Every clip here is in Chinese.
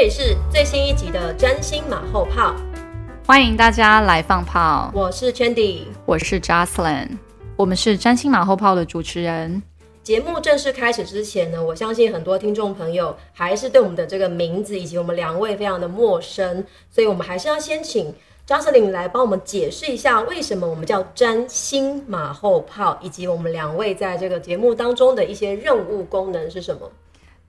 这里是最新一集的占星马后炮，欢迎大家来放炮。我是 Chandy，我是 Jocelyn，我们是占星马后炮的主持人。节目正式开始之前呢，我相信很多听众朋友还是对我们的这个名字以及我们两位非常的陌生，所以我们还是要先请 Jocelyn 来帮我们解释一下，为什么我们叫占星马后炮，以及我们两位在这个节目当中的一些任务功能是什么。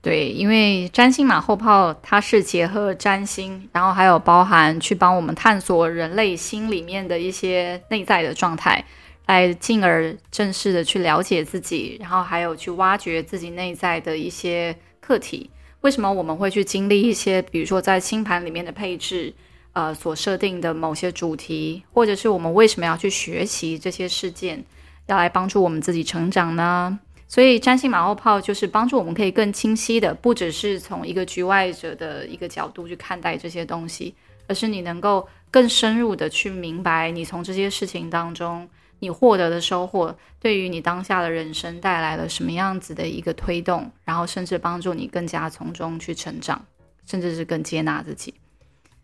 对，因为占星马后炮它是结合占星，然后还有包含去帮我们探索人类心里面的一些内在的状态，来进而正式的去了解自己，然后还有去挖掘自己内在的一些课题。为什么我们会去经历一些，比如说在星盘里面的配置，呃，所设定的某些主题，或者是我们为什么要去学习这些事件，要来帮助我们自己成长呢？所以占星马后炮就是帮助我们可以更清晰的，不只是从一个局外者的一个角度去看待这些东西，而是你能够更深入的去明白，你从这些事情当中你获得的收获，对于你当下的人生带来了什么样子的一个推动，然后甚至帮助你更加从中去成长，甚至是更接纳自己。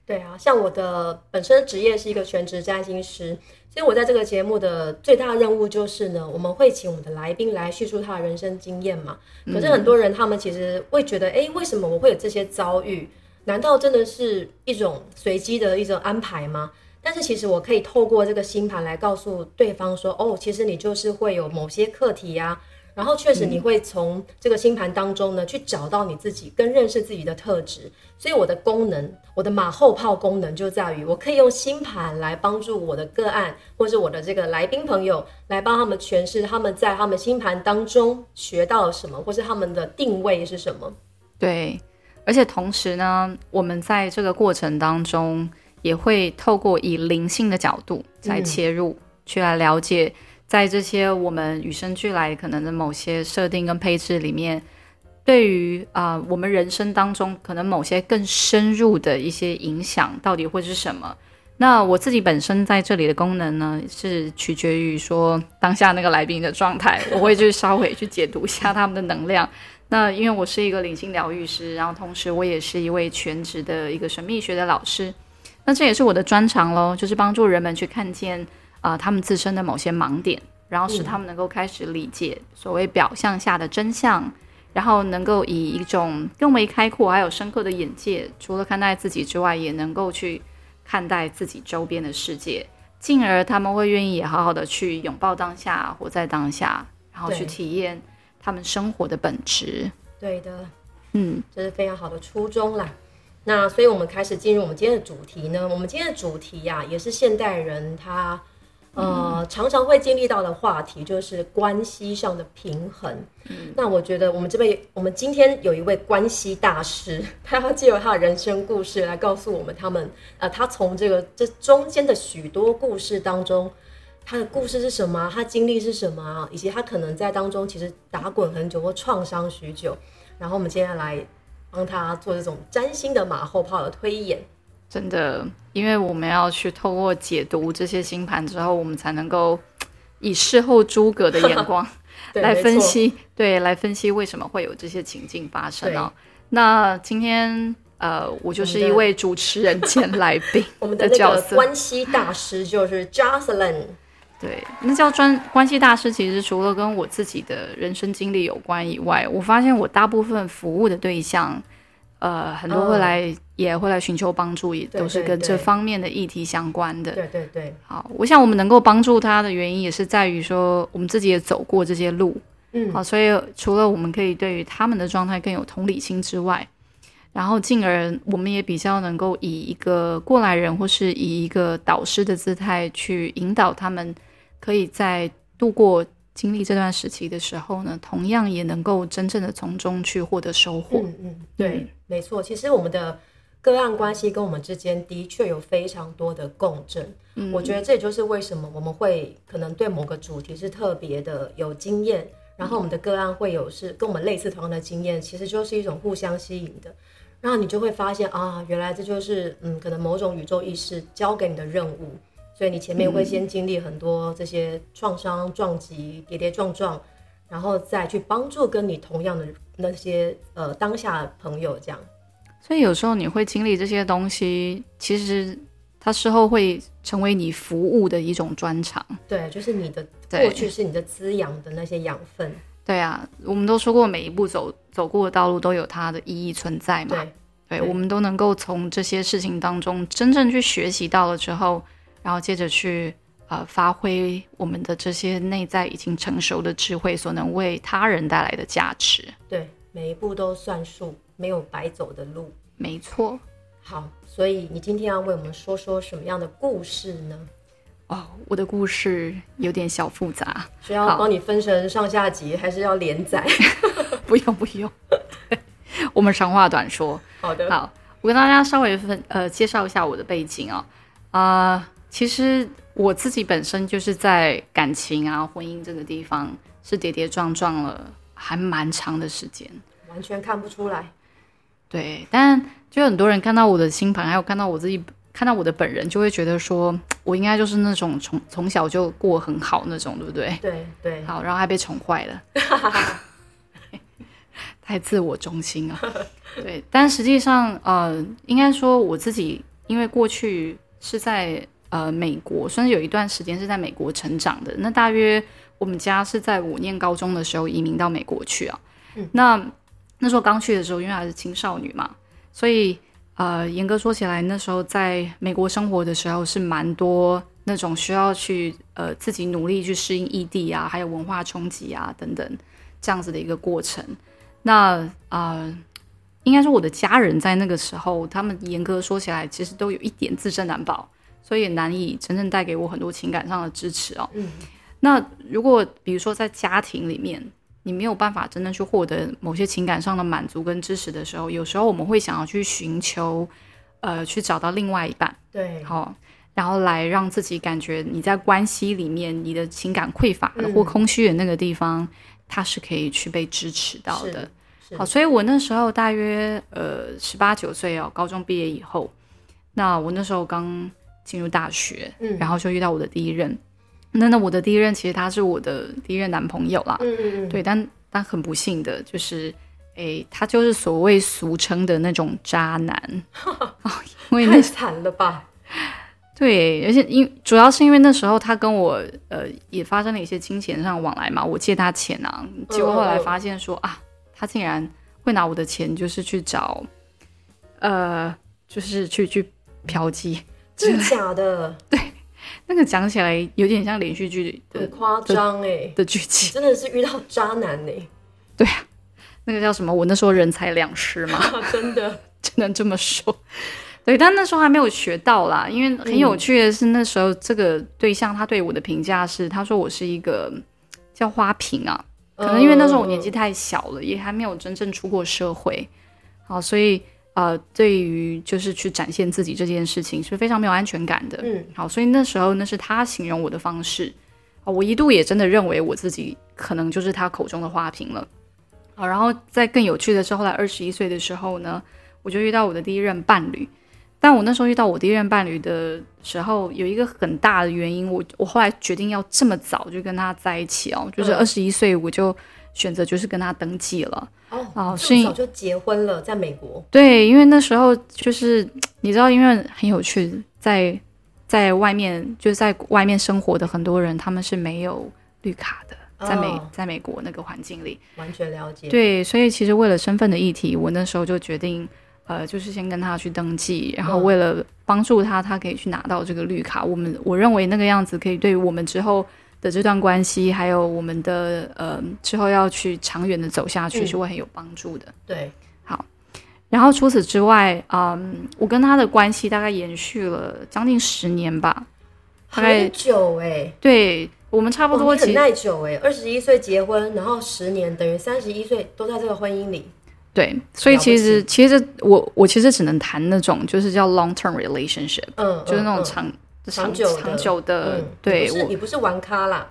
对啊，像我的本身职业是一个全职占星师，所以我在这个节目的最大任务就是呢，我们会请我们的来宾来叙述他的人生经验嘛。可是很多人他们其实会觉得，哎，为什么我会有这些遭遇？难道真的是一种随机的一种安排吗？但是其实我可以透过这个星盘来告诉对方说，哦，其实你就是会有某些课题呀。然后确实，你会从这个星盘当中呢，去找到你自己，跟认识自己的特质。所以我的功能，我的马后炮功能就在于，我可以用星盘来帮助我的个案，或是我的这个来宾朋友，来帮他们诠释他们在他们星盘当中学到了什么，或是他们的定位是什么。对，而且同时呢，我们在这个过程当中，也会透过以灵性的角度来切入，去来了解。在这些我们与生俱来可能的某些设定跟配置里面，对于啊我们人生当中可能某些更深入的一些影响，到底会是什么？那我自己本身在这里的功能呢，是取决于说当下那个来宾的状态，我会去稍微去解读一下他们的能量。那因为我是一个灵性疗愈师，然后同时我也是一位全职的一个神秘学的老师，那这也是我的专长喽，就是帮助人们去看见。啊，他们自身的某些盲点，然后使他们能够开始理解所谓表象下的真相，然后能够以一种更为开阔还有深刻的眼界，除了看待自己之外，也能够去看待自己周边的世界，进而他们会愿意也好好的去拥抱当下，活在当下，然后去体验他们生活的本质。对的，嗯，这是非常好的初衷啦。那所以我们开始进入我们今天的主题呢，我们今天的主题呀，也是现代人他。呃，常常会经历到的话题就是关系上的平衡。那我觉得我们这边，我们今天有一位关系大师，他要借由他的人生故事来告诉我们，他们呃，他从这个这中间的许多故事当中，他的故事是什么？他经历是什么？以及他可能在当中其实打滚很久或创伤许久。然后我们接下来帮他做这种占星的马后炮的推演。真的，因为我们要去透过解读这些星盘之后，我们才能够以事后诸葛的眼光 来分析，对，来分析为什么会有这些情境发生哦。那今天呃，我就是一位主持人兼来宾，我们的角色关系大师就是 Jocelyn。对，那叫专关系大师，其实除了跟我自己的人生经历有关以外，我发现我大部分服务的对象。呃，很多会来，也会来寻求帮助，也都是跟这方面的议题相关的。对对对。好，我想我们能够帮助他的原因，也是在于说，我们自己也走过这些路。嗯。好，所以除了我们可以对于他们的状态更有同理心之外，然后进而我们也比较能够以一个过来人，或是以一个导师的姿态去引导他们，可以在度过经历这段时期的时候呢，同样也能够真正的从中去获得收获。嗯嗯，对，没错。其实我们的个案关系跟我们之间的确有非常多的共振。嗯，我觉得这也就是为什么我们会可能对某个主题是特别的有经验，然后我们的个案会有是跟我们类似同样的经验，其实就是一种互相吸引的。然后你就会发现啊，原来这就是嗯，可能某种宇宙意识交给你的任务。所以你前面会先经历很多这些创伤、撞击、跌跌撞撞，然后再去帮助跟你同样的那些呃当下朋友这样。所以有时候你会经历这些东西，其实它事后会成为你服务的一种专长。对，就是你的过去是你的滋养的那些养分。对啊，我们都说过，每一步走走过的道路都有它的意义存在嘛。对，对，我们都能够从这些事情当中真正去学习到了之后。然后接着去呃发挥我们的这些内在已经成熟的智慧所能为他人带来的价值。对，每一步都算数，没有白走的路。没错。好，所以你今天要为我们说说什么样的故事呢？哦，我的故事有点小复杂，需要帮你分成上下集，还是要连载？不 用不用，我们长话短说。好的。好，我跟大家稍微分呃介绍一下我的背景啊啊。其实我自己本身就是在感情啊、婚姻这个地方是跌跌撞撞了，还蛮长的时间，完全看不出来。对，但就很多人看到我的星盘，还有看到我自己，看到我的本人，就会觉得说我应该就是那种从从小就过很好那种，对不对？对对。好，然后还被宠坏了，太自我中心了。对，但实际上，呃，应该说我自己，因为过去是在。呃，美国算是有一段时间是在美国成长的。那大约我们家是在我念高中的时候移民到美国去啊。嗯那那时候刚去的时候，因为还是青少女嘛，所以呃，严格说起来，那时候在美国生活的时候是蛮多那种需要去呃自己努力去适应异地啊，还有文化冲击啊等等这样子的一个过程。那啊，应该说我的家人在那个时候，他们严格说起来，其实都有一点自身难保。所以也难以真正带给我很多情感上的支持哦。嗯，那如果比如说在家庭里面，你没有办法真正去获得某些情感上的满足跟支持的时候，有时候我们会想要去寻求，呃，去找到另外一半，对，好，然后来让自己感觉你在关系里面你的情感匮乏的或空虚的那个地方，它是可以去被支持到的。好，所以我那时候大约呃十八九岁哦，高中毕业以后，那我那时候刚。进入大学，嗯，然后就遇到我的第一任。那那我的第一任其实他是我的第一任男朋友啦，嗯嗯嗯，对，但但很不幸的就是，哎，他就是所谓俗称的那种渣男 因为太惨了吧？对，而且因主要是因为那时候他跟我呃也发生了一些金钱上往来嘛，我借他钱啊，结果后来发现说啊，他竟然会拿我的钱，就是去找，呃，就是去去嫖妓。真的假的？对，那个讲起来有点像连续剧，很夸张哎的剧情，真的是遇到渣男哎。对啊，那个叫什么？我那时候人财两失嘛，真的只能这么说。对，但那时候还没有学到啦，因为很有趣的是，那时候这个对象他对我的评价是，他说我是一个叫花瓶啊，可能因为那时候我年纪太小了，也还没有真正出过社会，好，所以。呃，对于就是去展现自己这件事情是非常没有安全感的。嗯，好，所以那时候那是他形容我的方式啊，我一度也真的认为我自己可能就是他口中的花瓶了。好，然后在更有趣的是，后来二十一岁的时候呢，我就遇到我的第一任伴侣。但我那时候遇到我第一任伴侣的时候，有一个很大的原因，我我后来决定要这么早就跟他在一起哦，就是二十一岁我就选择就是跟他登记了。哦，是早就结婚了，在美国。对，因为那时候就是 你知道，因为很有趣，在在外面就是在外面生活的很多人，他们是没有绿卡的，在美在美国那个环境里，完全了解。对，所以其实为了身份的议题，我那时候就决定，呃，就是先跟他去登记，然后为了帮助他，他可以去拿到这个绿卡。我们我认为那个样子可以对我们之后。的这段关系，还有我们的呃之后要去长远的走下去，是会很有帮助的。对，好。然后除此之外，嗯，我跟他的关系大概延续了将近十年吧，很久哎。对，我们差不多其耐久哎，二十一岁结婚，然后十年，等于三十一岁都在这个婚姻里。对，所以其实其实我我其实只能谈那种就是叫 long term relationship，嗯，就是那种嗯长长久的长久的嗯，对我你不是玩咖啦，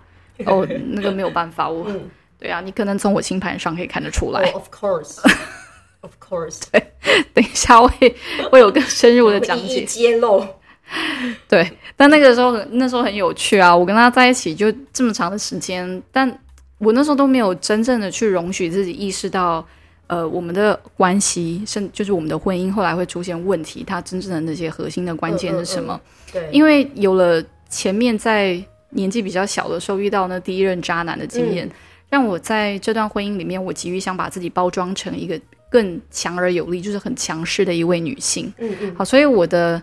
哦，那个没有办法，我嗯，对啊，你可能从我星盘上可以看得出哦来。of course，of course，对等一下会会有更深入的讲解。揭露，对，但那个时候很那时候很有趣啊，我跟他在一起就这么长的时间，但我那时候都没有真正的去容许自己意识到，呃，我们的关系，甚就是我们的婚姻后来会出现问题，它真正的那些核心的关键是什么？对，因为有了前面在年纪比较小的时候遇到那第一任渣男的经验，让我在这段婚姻里面，我急于想把自己包装成一个更强而有力，就是很强势的一位女性。嗯嗯，好，所以我的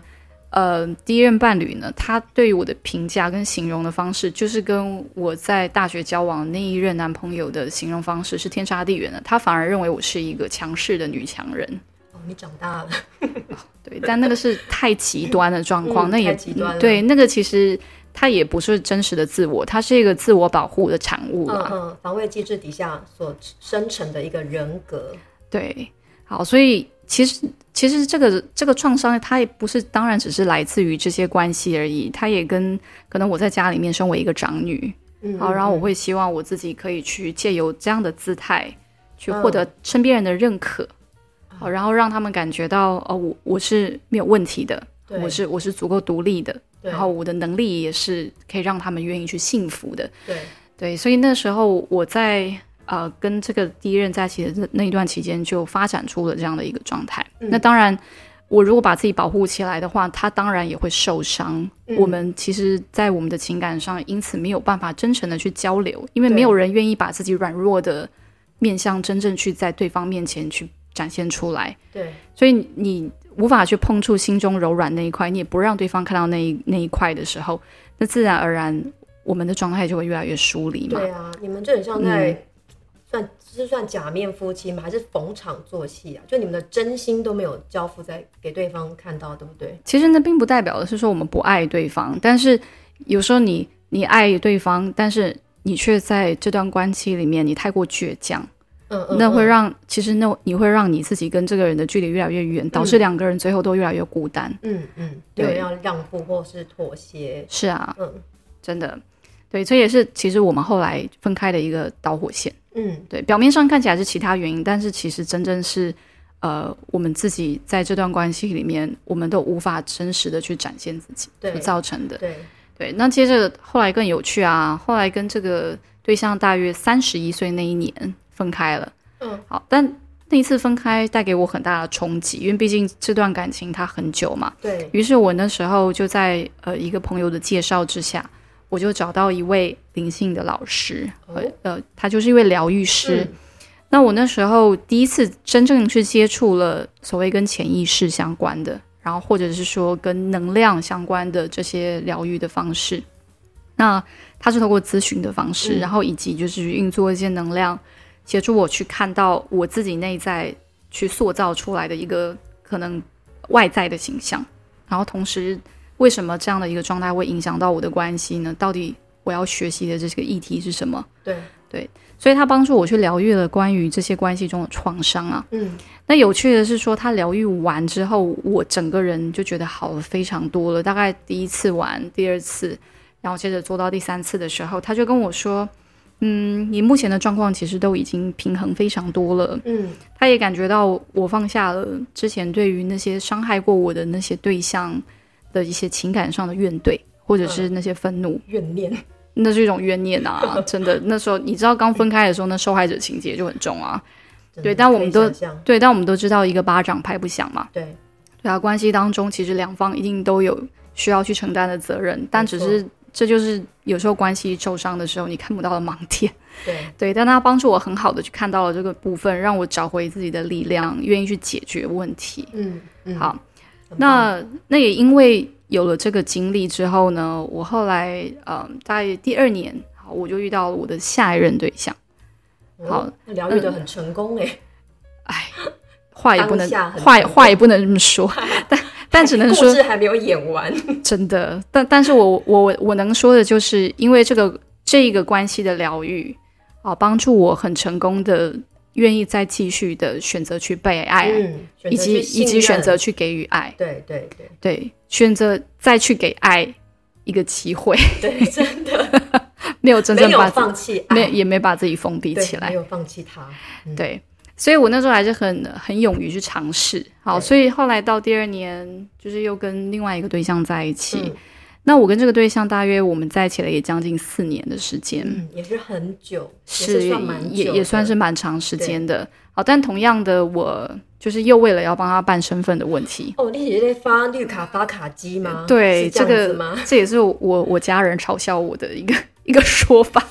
呃第一任伴侣呢，他对于我的评价跟形容的方式，就是跟我在大学交往的那一任男朋友的形容方式是天差地远的。他反而认为我是一个强势的女强人。哦，你长大了，对，但那个是太极端的状况，嗯那也 极端对，那个其实它也不是真实的自我，它是一个自我保护的产物啦。嗯嗯，防卫机制底下所生成的一个人格，对，好，所以其实其实这个这个创伤，它也不是当然只是来自于这些关系而已，它也跟可能我在家里面身为一个长女，嗯，好，然后我嗯会希望我自己可以去借由这样的姿态，去嗯获得身边人的认可，好，然后让他们感觉到哦，我我是没有问题的，我是我是足够独立的，然后我的能力也是可以让他们愿意去幸福的。对，对，所以那时候我在呃跟这个第一任在一起的那那一段期间，就发展出了这样的一个状态。嗯那当然，我如果把自己保护起来的话，他当然也会受伤。嗯我们其实，在我们的情感上，因此没有办法真诚的去交流，因为没有人愿意把自己软弱的面相真正去在对方面前去展现出来。对，所以你你无法去碰触心中柔软那一块，你也不让对方看到那一那一块的时候，那自然而然我们的状态就会越来越疏离嘛。对啊，你们就很像在、算是算假面夫妻吗？还是逢场作戏啊？就你们的真心都没有交付在给对方看到，对不对？其实那并不代表的是说我们不爱对方，但是有时候你你爱对方，但是你却在这段关系里面你太过倔强，嗯嗯，那会嗯让其实那你会让你自己跟这个人的距离越来越远，导致两个人最后都越来越孤单。嗯嗯，对要让步或是妥协，是啊，嗯真的，对，这也是其实我们后来分开的一个导火线。嗯对，表面上看起来是其他原因，但是其实真正是，呃，我们自己在这段关系里面，我们都无法真实的去展现自己所造成的。对，对，那接着后来更有趣啊，后来跟这个对象大约三十一岁那一年分开了。嗯，好，但那一次分开带给我很大的冲击，因为毕竟这段感情它很久嘛。对，于是我那时候就在呃一个朋友的介绍之下，我就找到一位灵性的老师，呃哦呃，他就是一位疗愈师。嗯那我那时候第一次真正去接触了所谓跟潜意识相关的，然后或者是说跟能量相关的这些疗愈的方式。那他是通过咨询的方式，嗯然后以及就是运作一些能量，协助我去看到我自己内在去塑造出来的一个可能外在的形象，然后同时为什么这样的一个状态会影响到我的关系呢？到底我要学习的这个议题是什么？对，所以他帮助我去疗愈了关于这些关系中的创伤啊。嗯那有趣的是说，他疗愈完之后，我整个人就觉得好了非常多了。大概第一次完，第二次，然后接着做到第三次的时候，他就跟我说：“嗯，你目前的状况其实都已经平衡非常多了。”嗯他也感觉到我放下了之前对于那些伤害过我的那些对象的一些情感上的怨怼，或者是那些愤怒，怨念，那是一种怨念啊！真的，那时候你知道刚分开的时候，那受害者情节就很重啊。对但我们都对，但我们都知道一个巴掌拍不响嘛。对对啊，关系当中其实两方一定都有需要去承担的责任，但只是这就是有时候关系受伤的时候你看不到的盲点。对对，但他帮助我很好的去看到了这个部分，让我找回自己的力量，愿意去解决问题。嗯嗯，好，那那也因为有了这个经历之后呢，我后来呃，在第二年，好，我就遇到了我的下一任对象。好哦，那疗愈的很成功哎，哎，话也不能话话也不能这么说，但但只能说故事还没有演完，真的，但但是我我我能说的就是，因为这个这个关系的疗愈啊，帮助我很成功的愿意再继续的选择去被爱，嗯，以及以及选择去给予爱，对对对。对，选择再去给爱一个机会，对，真的。没有真正把自放弃爱，没也没把自己封闭起来。没，有放弃他，嗯。对，所以我那时候还是很很勇于去尝试。好，所以后来到第二年，就是又跟另外一个对象在一起。嗯那我跟这个对象大约我们在一起了也将近四年的时间，嗯，也是很久，也是也也算是蛮长时间的。好，但同样的，我就是又为了要帮他办身份的问题。哦，你姐在发绿卡发卡机吗？对，这这个吗？这也是我我家人嘲笑我的一个一个说法。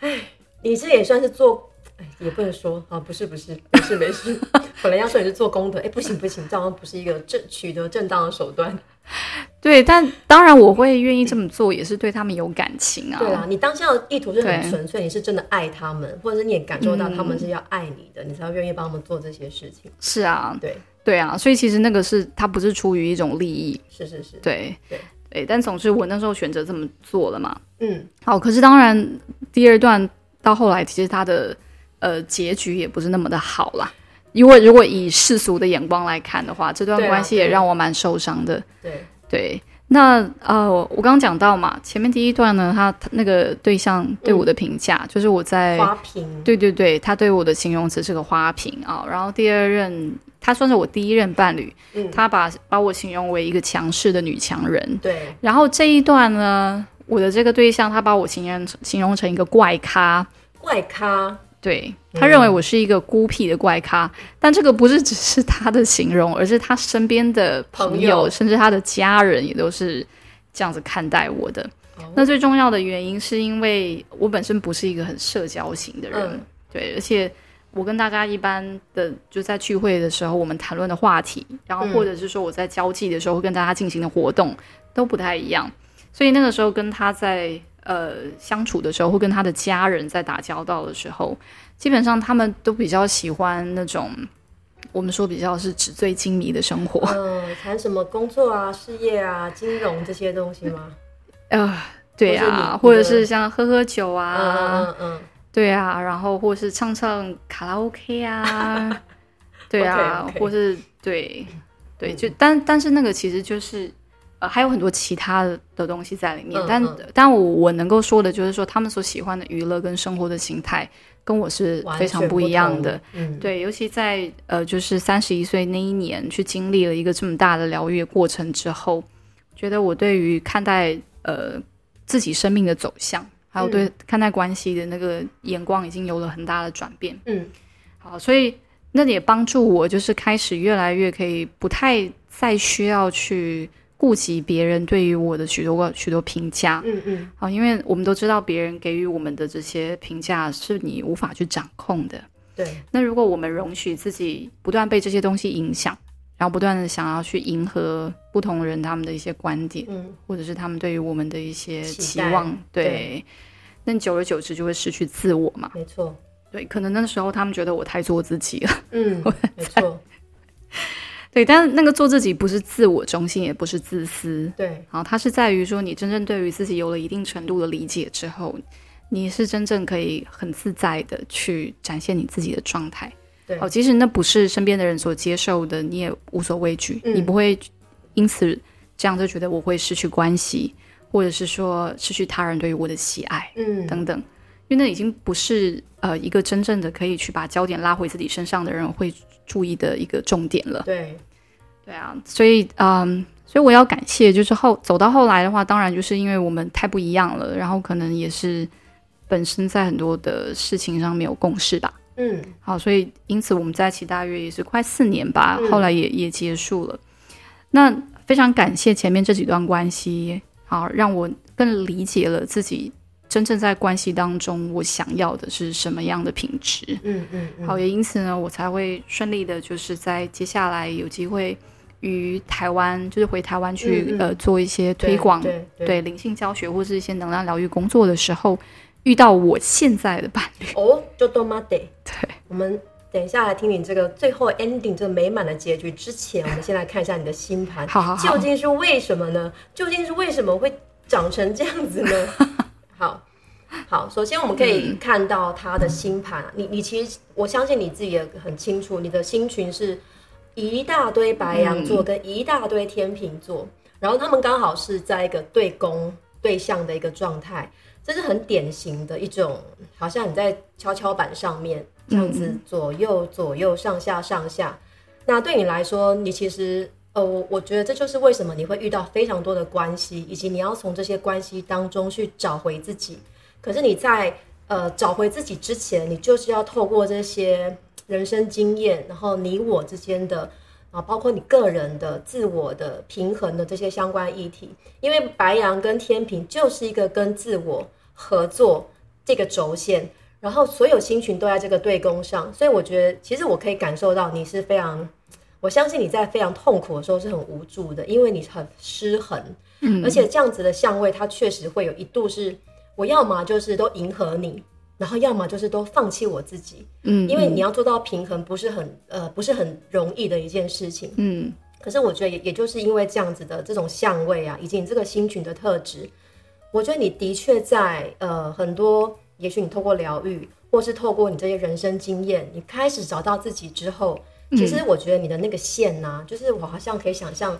你这也算是做，哎，也不能说啊，不是不是，不是没事。本来要说你是做功德，哎，不行不行，这好像不是一个正取得正当的手段。对，但当然我会愿意这么做，也是对他们有感情啊。对啊，你当下的意图是很纯粹，你是真的爱他们，或者是你也感受到他们是要爱你的，你才会愿意帮他们做这些事情。是啊，对，对啊，所以其实那个是他不是出于一种利益，是是是，对对对，但总之我那时候选择这么做了嘛。嗯，好，可是当然第二段到后来，其实他的呃结局也不是那么的好啦。因为如果以世俗的眼光来看的话，这段关系也让我蛮受伤的。对，对，那呃，我刚刚讲到嘛，前面第一段呢，他他那个对象对我的评价，就是我在花瓶，对对对，他对我的形容词是个花瓶啊。然后第二任，他算是我第一任伴侣，嗯他把把我形容为一个强势的女强人。对，然后这一段呢，我的这个对象他把我形容形容成一个怪咖，怪咖，对他认为我是一个孤僻的怪咖，但这个不是只是他的形容，而是他身边的朋朋友，甚至他的家人也都是这样子看待我的。哦。那最重要的原因是因为我本身不是一个很社交型的人，嗯。对，而且我跟大家一般的就在聚会的时候，我们谈论的话题，然后嗯。或者是说我在交际的时候会跟大家进行的活动都不太一样，所以那个时候跟他在呃相处的时候，或跟他的家人在打交道的时候，基本上他们都比较喜欢那种我们说比较是纸醉金迷的生活，嗯，谈什么工作啊、事业啊、金融这些东西吗？呃，对啊，或者是像喝喝酒啊，嗯嗯嗯对啊，然后或是唱唱卡拉 OK 啊，对啊或是对对，嗯。就但但是那个其实就是呃还有很多其他的的东西在里面，但但我我能够说的就是说，他们所喜欢的娱乐跟生活的形态跟我是非常不一样的。，嗯，对，尤其在呃，就是三十一岁那一年，去经历了一个这么大的疗愈过程之后，觉得我对于看待呃自己生命的走向，还有对嗯看待关系的那个眼光，已经有了很大的转变。嗯好，所以那也帮助我，就是开始越来越可以不太再需要去顾及别人对于我的许多个许多评价。嗯嗯，好，因为我们都知道别人给予我们的这些评价是你无法去掌控的。对，那如果我们容许自己不断被这些东西影响，然后不断的想要去迎合不同人他们的一些观点，嗯。或者是他们对于我们的一些期望，对，对。那久而久之就会失去自我嘛。没错，对，可能那时候他们觉得我太做自己了，嗯，没错，对，但是那个做自己不是自我中心，也不是自私，对，然后它是在于说你真正对于自己有了一定程度的理解之后，你是真正可以很自在的去展现你自己的状态。对。哦，即使那不是身边的人所接受的，你也无所畏惧，嗯。你不会因此这样就觉得我会失去关系，或者是说失去他人对于我的喜爱嗯，等等，因为那已经不是呃一个真正的可以去把焦点拉回自己身上的人会注意的一个重点了。对，对啊，所以嗯，所以我要感谢，就是后走到后来的话，当然就是因为我们太不一样了，然后可能也是本身在很多的事情上没有共识吧。嗯好，所以因此我们在一起大约也是快四年吧，嗯后来也也结束了。那非常感谢前面这几段关系，好让我更理解了自己真正在关系当中我想要的是什么样的品质。嗯嗯嗯，好，也因此呢，我才会顺利的，就是在接下来有机会于台湾，就是回台湾去、嗯嗯呃做一些推广，对灵性教学或是一些能量疗愈工作的时候，遇到我现在的伴侣。哦，就多妈得，对，我们等一下来听你这个最后 ending 这个美满的结局之前，我们先来看一下你的星盘，好好好究竟是为什么呢？究竟是为什么会长成这样子呢？好，好，首先我们可以看到他的星盘，你你其实我相信你自己也很清楚，你的星群是一大堆白羊座跟一大堆天秤座，然后他们刚好是在一个对宫对象的一个状态，这是很典型的一种，好像你在跷跷板上面这样子左右左右上下上下，那对你来说，你其实。呃，我我觉得这就是为什么你会遇到非常多的关系，以及你要从这些关系当中去找回自己。可是你在呃找回自己之前，你就是要透过这些人生经验，然后你我之间的啊，包括你个人的自我的平衡的这些相关议题。因为白羊跟天平就是一个跟自我合作这个轴线，然后所有星群都在这个对宫上，所以我觉得其实我可以感受到你是非常。我相信你在非常痛苦的时候是很无助的，因为你很失衡，嗯，而且这样子的相位，它确实会有一度是，我要么就是都迎合你，然后要么就是都放弃我自己，嗯，因为你要做到平衡，不是很呃不是很容易的一件事情，嗯，可是我觉得也也就是因为这样子的这种相位啊，以及你这个星群的特质，我觉得你的确在呃很多，也许你透过疗愈，或是透过你这些人生经验，你开始找到自己之后。其实我觉得你的那个线呢，就是我好像可以想象，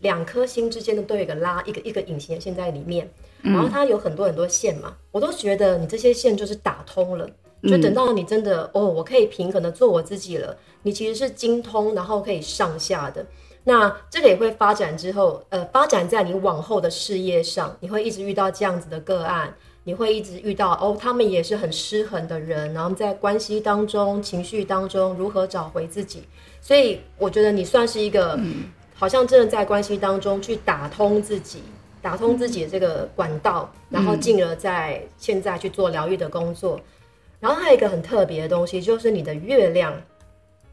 两颗星之间的都有一个拉，一个一个隐形的线在里面，然后它有很多很多线嘛，我都觉得你这些线就是打通了，就等到你真的哦，我可以平衡的做我自己了，你其实是精通，然后可以上下的。那这个也会发展之后，呃，发展在你往后的事业上，你会一直遇到这样子的个案。你会一直遇到哦，他们也是很失衡的人，然后在关系当中、情绪当中如何找回自己。所以我觉得你算是一个，好像真的在关系当中去打通自己、打通自己的这个管道，然后进而在现在去做疗愈的工作。然后还有一个很特别的东西，就是你的月亮，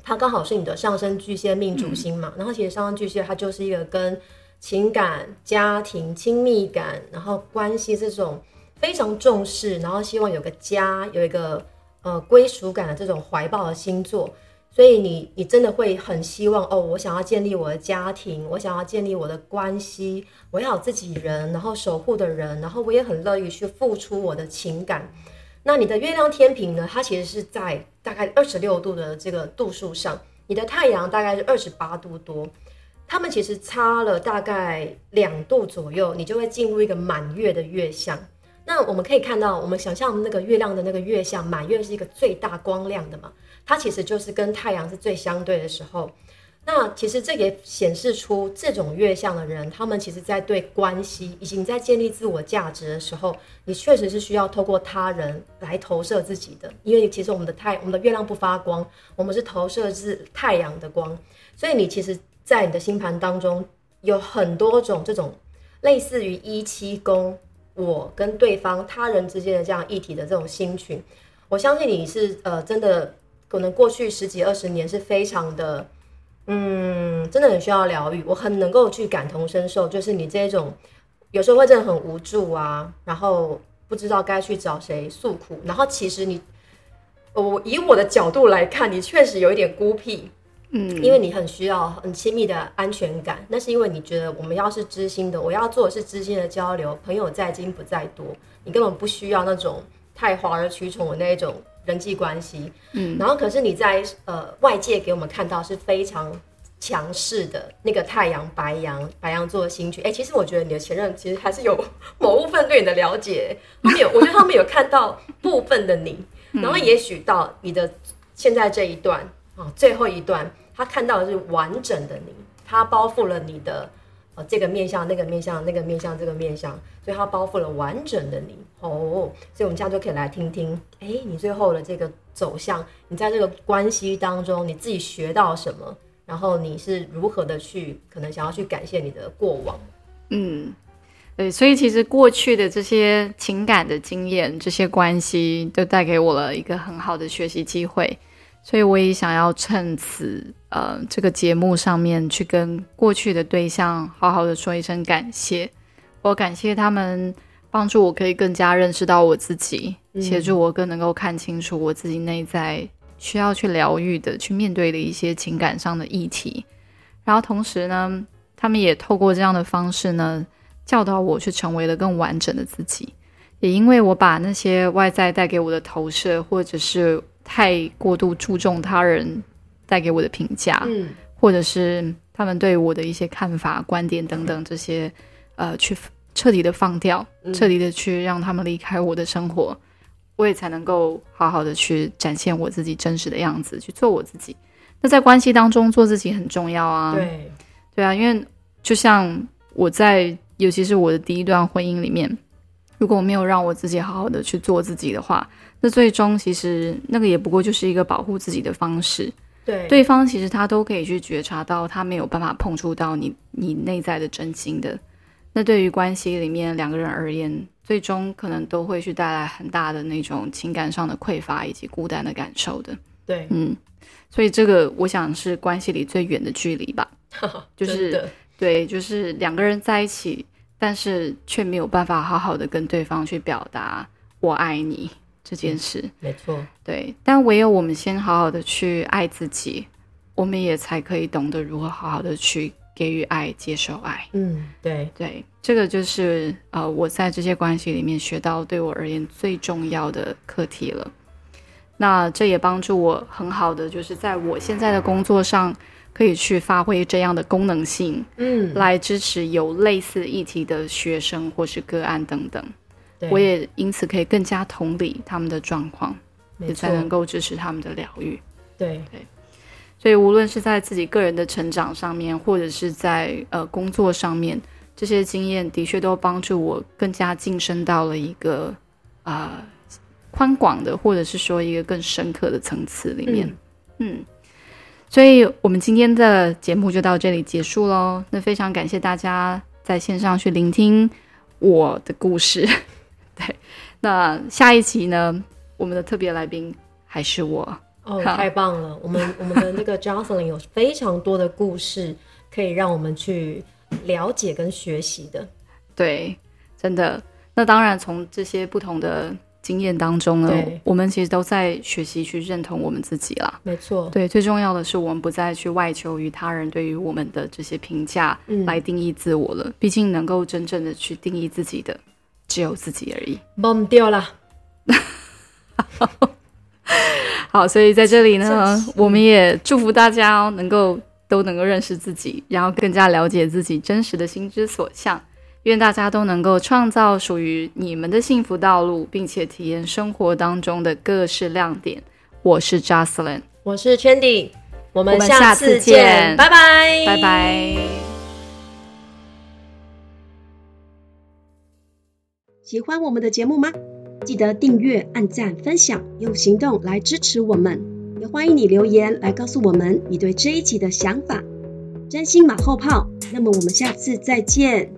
它刚好是你的上升巨蟹命主星嘛。然后其实上升巨蟹它就是一个跟情感、家庭、亲密感，然后关系这种。非常重视，然后希望有个家，有一个呃归属感的这种怀抱的星座，所以你你真的会很希望哦，我想要建立我的家庭，我想要建立我的关系，我要有自己人，然后守护的人，然后我也很乐意去付出我的情感。那你的月亮天平呢？它其实是在大概二十六度的这个度数上，你的太阳大概是二十八度多，他们其实差了大概两度左右，你就会进入一个满月的月相。那我们可以看到，我们想象那个月亮的那个月相，满月是一个最大光亮的嘛，它其实就是跟太阳是最相对的时候。那其实这也显示出这种月相的人，他们其实在对关系以及你在建立自我价值的时候，你确实是需要透过他人来投射自己的，因为其实我们的太我们的月亮不发光，我们是投射自太阳的光，所以你其实，在你的星盘当中有很多种这种类似于一七宫。我跟对方、他人之间的这样议题的这种心群，我相信你是呃，真的可能过去十几二十年是非常的，嗯，真的很需要疗愈。我很能够去感同身受，就是你这种有时候会真的很无助啊，然后不知道该去找谁诉苦，然后其实你，我以我的角度来看，你确实有一点孤僻。嗯，因为你很需要很亲密的安全感，那是因为你觉得我们要是知心的，我要做的是知心的交流，朋友在精不在多，你根本不需要那种太华而取宠的那一种人际关系。嗯，然后可是你在呃外界给我们看到是非常强势的那个太阳白羊白羊座的星群，哎，其实我觉得你的前任其实还是有某部分对你的了解，他们有，我觉得他们有看到部分的你，然后也许到你的现在这一段。哦，最后一段，他看到的是完整的你，他包覆了你的呃这个面相、那个面相、那个面相、这个面相，所以他包覆了完整的你。哦，所以我们这样就可以来听听，哎，你最后的这个走向，你在这个关系当中，你自己学到什么？然后你是如何的去可能想要去感谢你的过往？嗯，对，所以其实过去的这些情感的经验、这些关系，都带给我了一个很好的学习机会。所以我也想要趁此，呃，这个节目上面去跟过去的对象好好的说一声感谢。我感谢他们帮助我可以更加认识到我自己，协助我更能够看清楚我自己内在需要去疗愈的、去面对的一些情感上的议题。然后同时呢，他们也透过这样的方式呢，教导我去成为了更完整的自己。也因为我把那些外在带给我的投射，或者是太过度注重他人带给我的评价，嗯，或者是他们对我的一些看法、观点等等这些，呃，去彻底的放掉，嗯。彻底的去让他们离开我的生活，我也才能够好好的去展现我自己真实的样子，去做我自己。那在关系当中做自己很重要啊，对，对啊，因为就像我在，尤其是我的第一段婚姻里面，如果我没有让我自己好好的去做自己的话，那最终其实那个也不过就是一个保护自己的方式。对，对方其实他都可以去觉察到，他没有办法碰触到你你内在的真心的。那对于关系里面两个人而言，最终可能都会去带来很大的那种情感上的匮乏以及孤单的感受的。对，嗯，所以这个我想是关系里最远的距离吧。就是对，就是两个人在一起，但是却没有办法好好的跟对方去表达“我爱你”这件事。没错，对，但唯有我们先好好的去爱自己，我们也才可以懂得如何好好的去给予爱、接受爱。嗯，对，对，这个就是呃，我在这些关系里面学到对我而言最重要的课题了。那这也帮助我很好的，就是在我现在的工作上，可以去发挥这样的功能性，嗯，来支持有类似议题的学生或是个案等等。对我也因此可以更加同理他们的状况，也才，能够支持他们的疗愈。对，所以无论是在自己个人的成长上面，或者是在呃工作上面，这些经验的确都帮助我更加晋升到了一个呃宽广的，或者是说一个更深刻的层次里面。嗯所以我们今天的节目就到这里结束喽。那非常感谢大家在线上去聆听我的故事。对，那下一期呢，我们的特别来宾还是我。哦，太棒了！我们 我们的那个 Jocelyn 有非常多的故事可以让我们去了解跟学习的。对，真的。那当然，从这些不同的经验当中呢，我们其实都在学习去认同我们自己啦。没错，对，最重要的是，我们不再去外求于他人对于我们的这些评价嗯来定义自我了。毕竟，能够真正的去定义自己的，只有自己而已。忘掉了。好，所以在这里呢，我们也祝福大家哦，能够都能够认识自己，然后更加了解自己真实的心之所向。愿大家都能够创造属于你们的幸福道路，并且体验生活当中的各式亮点。我是 Jocelyn，我是 Chandy，我们下次次见拜拜，拜拜。喜欢我们的节目吗？记得订阅、按赞、分享，用行动来支持我们。也欢迎你留言来告诉我们你对这一集的想法。真心马后炮，那么我们下次再见。